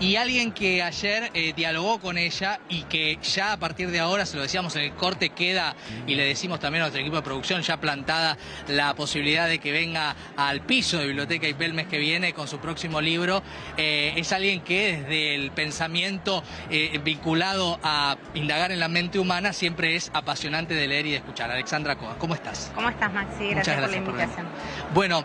y alguien que ayer eh, dialogó con ella y que ya a partir de ahora, se lo decíamos en el corte, queda, y le decimos también a nuestro equipo de producción, ya plantada la posibilidad de que venga al piso de Biblioteca IP el mes que viene con su próximo libro, eh, es alguien que desde el pensamiento eh, vinculado a indagar en la mente humana siempre es apasionante de leer y de escuchar. Alexandra Coa, ¿cómo estás? ¿Cómo estás, Maxi? Gracias, por la invitación. bueno,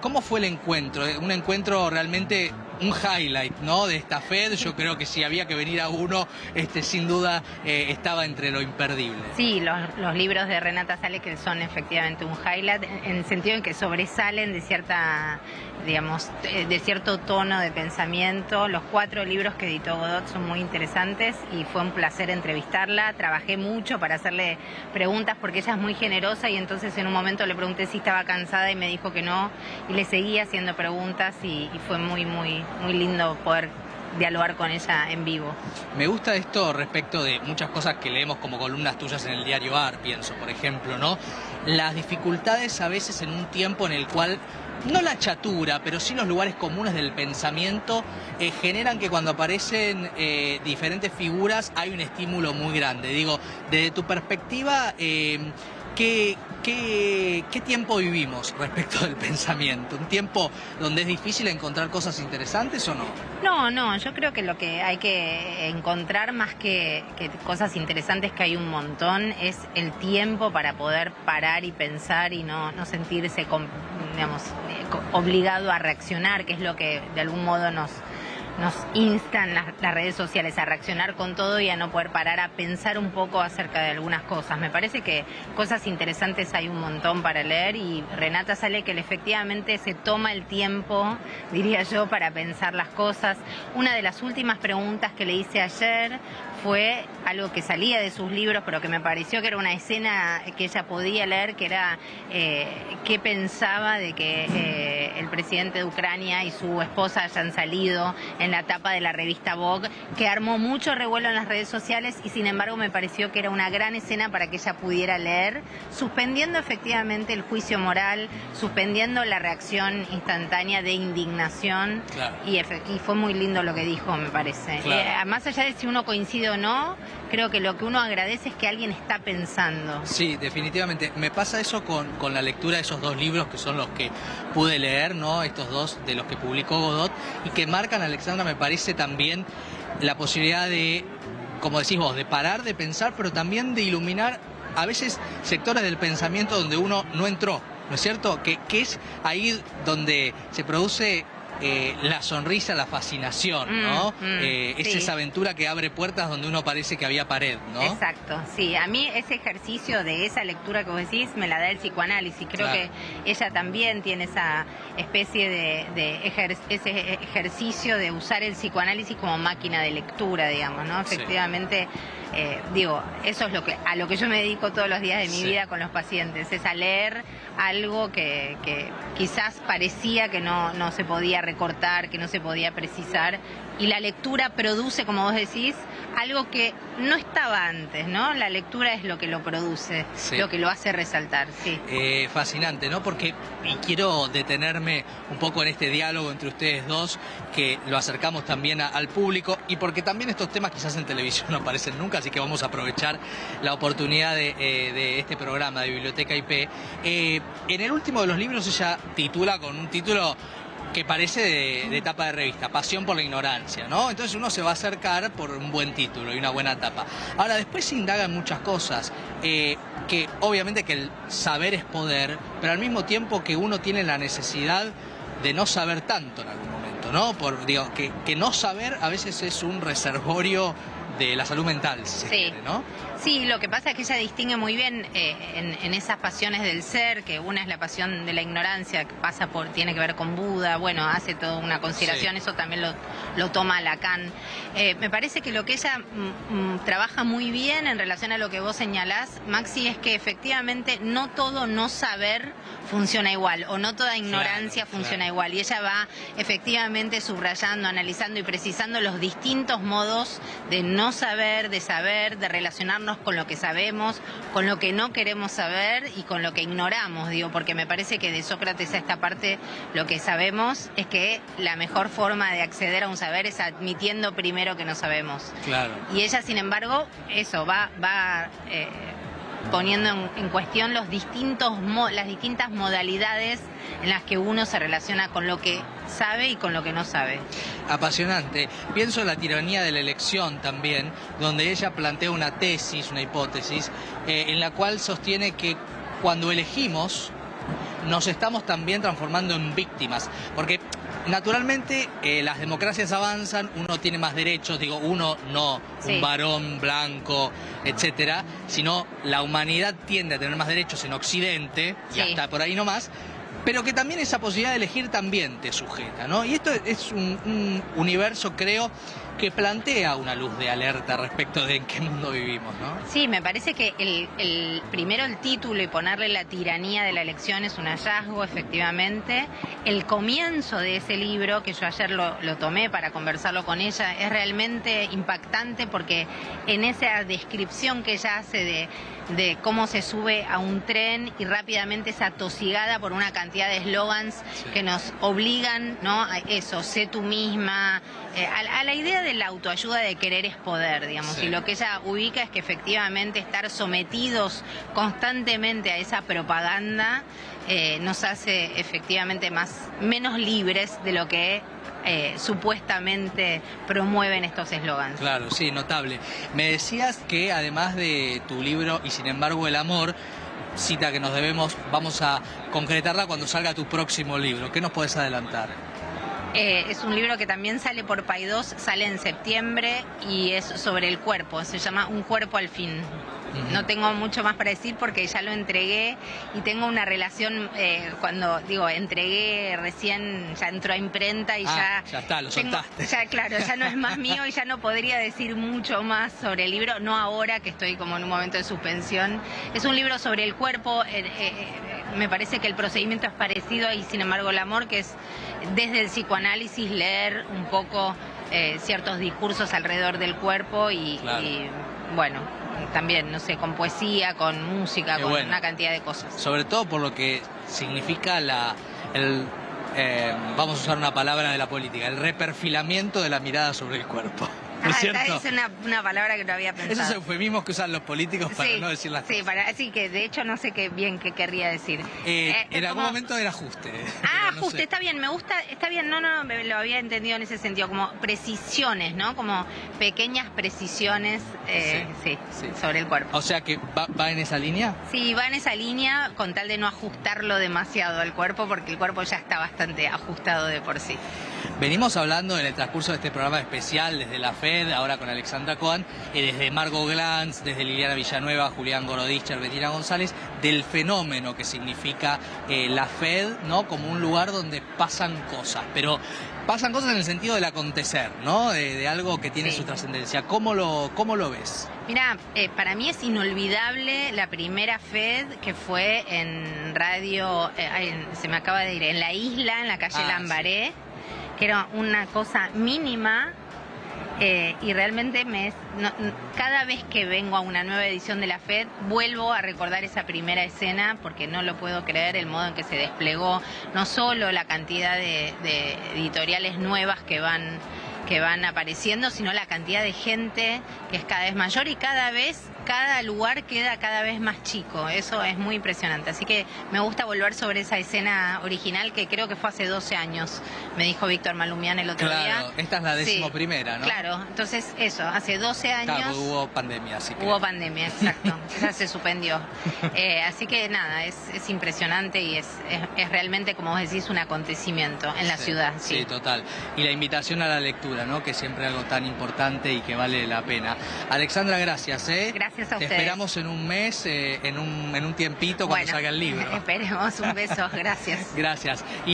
¿cómo fue el encuentro? Un encuentro realmente un highlight ¿no? de esta FED. Yo creo que si había que venir a uno, este, sin duda eh, estaba entre lo imperdible. Sí, los, los, libros de Renata Sale que son efectivamente un highlight, en el sentido en que sobresalen de cierta digamos, de cierto tono de pensamiento. Los cuatro libros que editó Godot son muy interesantes y fue un placer entrevistarla. Trabajé mucho para hacerle preguntas porque ella es muy generosa y entonces en un momento le pregunté si estaba cansada y me dijo que no y le seguía haciendo preguntas y, y fue muy, muy, muy lindo poder dialogar con ella en vivo. Me gusta esto respecto de muchas cosas que leemos como columnas tuyas en el diario AR, pienso, por ejemplo, ¿no? Las dificultades a veces en un tiempo en el cual no la chatura, pero sí los lugares comunes del pensamiento eh, generan que cuando aparecen eh, diferentes figuras hay un estímulo muy grande. Digo, desde tu perspectiva, eh, ¿qué, qué, tiempo vivimos respecto del pensamiento? ¿Un tiempo donde es difícil encontrar cosas interesantes o no? No, no, yo creo que lo que hay que encontrar más que, cosas interesantes, que hay un montón, es el tiempo para poder parar y pensar y no, no sentirse, digamos, obligado a reaccionar, que es lo que de algún modo nos, nos instan las, redes sociales a reaccionar con todo y a no poder parar a pensar un poco acerca de algunas cosas. Me parece que cosas interesantes hay un montón para leer y Renata sale que efectivamente se toma el tiempo, diría yo, para pensar las cosas. Una de las últimas preguntas que le hice ayer fue algo que salía de sus libros, pero que me pareció que era una escena que ella podía leer, que era eh, qué pensaba de que eh, el presidente de Ucrania y su esposa hayan salido en la tapa de la revista Vogue, que armó mucho revuelo en las redes sociales y sin embargo me pareció que era una gran escena para que ella pudiera leer, suspendiendo efectivamente el juicio moral, suspendiendo la reacción instantánea de indignación y, fue muy lindo lo que dijo, me parece. Eh, más allá de si uno coincide no, creo que lo que uno agradece es que alguien está pensando. Sí, definitivamente. Me pasa eso con, con la lectura de esos dos libros que son los que pude leer, ¿no? Estos dos de los que publicó Godot y que marcan, Alexandra, me parece también la posibilidad de, como decís vos, de parar de pensar, pero también de iluminar a veces sectores del pensamiento donde uno no entró, ¿no es cierto? Que, que es ahí donde se produce eh, la sonrisa, la fascinación, mm, ¿no? Mm, eh, es esa aventura que abre puertas donde uno parece que había pared, ¿no? Exacto, sí. A mí ese ejercicio de esa lectura que vos decís me la da el psicoanálisis. Creo que ella también tiene esa especie de, ese ejercicio de usar el psicoanálisis como máquina de lectura, digamos, ¿no? Efectivamente. Eh, digo, eso es lo que a lo que yo me dedico todos los días de mi vida con los pacientes, es a leer algo que, quizás parecía que no, no se podía recortar, que no se podía precisar, y la lectura produce, como vos decís, algo que no estaba antes, ¿no? La lectura es lo que lo produce, lo que lo hace resaltar, sí. Eh, fascinante, ¿no? Porque, y quiero detenerme un poco en este diálogo entre ustedes dos, que lo acercamos también al público, y porque también estos temas quizás en televisión no aparecen nunca, así que vamos a aprovechar la oportunidad de, eh, este programa de Biblioteca IP. Eh, en el último de los libros ella titula con un título que parece de, de, tapa de revista, Pasión por la Ignorancia, ¿no? Entonces uno se va a acercar por un buen título y una buena tapa. Ahora, después se indagan muchas cosas, eh, que obviamente que el saber es poder, pero al mismo tiempo que uno tiene la necesidad de no saber tanto en algún momento, ¿no? Por, digo, que no saber a veces es un reservorio de la salud mental, si sí. ¿no? Sí, lo que pasa es que ella distingue muy bien eh, en, esas pasiones del ser, que una es la pasión de la ignorancia, que pasa por, tiene que ver con Buda, bueno, hace toda una consideración, eso también lo, lo toma Lacan. Eh, me parece que lo que ella mm, mm, trabaja muy bien en relación a lo que vos señalás, Maxi, es que efectivamente no todo no saber funciona igual, o no toda ignorancia funciona igual, y ella va efectivamente subrayando, analizando y precisando los distintos modos de no no saber, de saber, de relacionarnos con lo que sabemos, con lo que no queremos saber y con lo que ignoramos, digo, porque me parece que de Sócrates a esta parte lo que sabemos es que la mejor forma de acceder a un saber es admitiendo primero que no sabemos. Claro. Y ella, sin embargo, eso va, va eh, poniendo en, cuestión los distintos las distintas modalidades en las que uno se relaciona con lo que sabe y con lo que no sabe. Apasionante. Pienso en la tiranía de la elección también, donde ella plantea una tesis, una hipótesis, eh, en la cual sostiene que cuando elegimos nos estamos también transformando en víctimas. Porque naturalmente eh, las democracias avanzan, uno tiene más derechos, digo, uno no, Sí. un varón blanco, etcétera, sino la humanidad tiende a tener más derechos en Occidente, y hasta por ahí nomás, pero que también esa posibilidad de elegir también te sujeta, ¿no? Y esto es un, un universo, creo, que plantea una luz de alerta respecto de en qué mundo vivimos, ¿no? Sí, me parece que el, el- primero el título y ponerle la tiranía de la elección es un hallazgo, efectivamente. El comienzo de ese libro, que yo ayer lo, lo tomé para conversarlo con ella, es realmente impactante porque en esa descripción que ella hace de, de cómo se sube a un tren y rápidamente es atosigada por una cantidad de eslogans Sí. que nos obligan, ¿no? A eso, sé tú misma, eh, a, a la idea de la autoayuda de querer es poder, digamos. Sí. Y lo que ella ubica es que efectivamente estar sometidos constantemente a esa propaganda eh, nos hace efectivamente más menos libres de lo que eh, supuestamente promueven estos eslogans. Claro, sí, notable. Me decías que además de tu libro y sin embargo el amor, cita que nos debemos, vamos a concretarla cuando salga tu próximo libro. ¿Qué nos puedes adelantar? Eh, es un libro que también sale por Paidós, sale en septiembre y es sobre el cuerpo, se llama Un cuerpo al fin. No tengo mucho más para decir porque ya lo entregué y tengo una relación, eh, cuando digo, entregué recién, ya entró a imprenta y Ah, ya... ya está, lo tengo- soltaste. ya, claro, ya no es más mío y ya no podría decir mucho más sobre el libro, no ahora que estoy como en un momento de suspensión. Es un libro sobre el cuerpo, eh, eh, me parece que el procedimiento es parecido y sin embargo el amor, que es desde el psicoanálisis leer un poco eh, ciertos discursos alrededor del cuerpo y, Claro. y, bueno, también, no sé, con poesía, con música, Qué con bueno. una cantidad de cosas. Sobre todo por lo que significa la, el, eh, vamos a usar una palabra de la política, el reperfilamiento de la mirada sobre el cuerpo. ¿No es Ah, cierto? es una, una palabra que no había pensado. Esos eufemismos que usan los políticos para sí, no decir las sí, cosas. para, sí, que de hecho no sé qué bien qué querría decir. Eh, Eh, en algún momento era ajuste. Ah, pero no ajuste, sé. está bien, me gusta, está bien, no, no, me lo había entendido en ese sentido, como precisiones, ¿no? Como pequeñas precisiones, eh, sí, Sí, sí. sobre el cuerpo. O sea que va, va en esa línea. Sí, va en esa línea con tal de no ajustarlo demasiado al cuerpo, porque el cuerpo ya está bastante ajustado de por sí. Venimos hablando en el transcurso de este programa especial desde la FED, ahora con Alexandra Cohen, y desde Margot Glantz, desde Liliana Villanueva, Julián Gorodischer, Bettina González, del fenómeno que significa eh, la FED, ¿no? Como un lugar donde pasan cosas, pero pasan cosas en el sentido del acontecer, ¿no? De, de algo que tiene Sí. su trascendencia. ¿Cómo lo, ¿Cómo lo ves? Mira, eh, para mí es inolvidable la primera FED que fue en radio, eh, ay, se me acaba de ir, en la isla, en la calle Ah, Lambaré, que era una cosa mínima. eh, y realmente me es, no- cada vez que vengo a una nueva edición de la FED vuelvo a recordar esa primera escena porque no lo puedo creer el modo en que se desplegó no solo la cantidad de, de editoriales nuevas que van que van apareciendo, sino la cantidad de gente que es cada vez mayor y cada vez, cada lugar queda cada vez más chico. Eso es muy impresionante. Así que me gusta volver sobre esa escena original que creo que fue hace 12 años, me dijo Víctor Malumián el otro día. Claro, esta es la Sí, décimo primera, ¿no? Claro, entonces eso, hace 12 años. Claro, hubo pandemia, que... Hubo pandemia, exacto. Ya se suspendió. Eh, así que nada, es, es impresionante y es, es, es realmente, como vos decís, un acontecimiento en la Sí, ciudad. Sí, Sí. total. Y la invitación a la lectura, ¿no? Que es siempre algo tan importante y que vale la pena. Alexandra, gracias, ¿eh? Gracias a Te ustedes. esperamos en un mes, eh, en, un, en un tiempito cuando Bueno, salga el libro. Esperemos un beso, gracias. Gracias. Y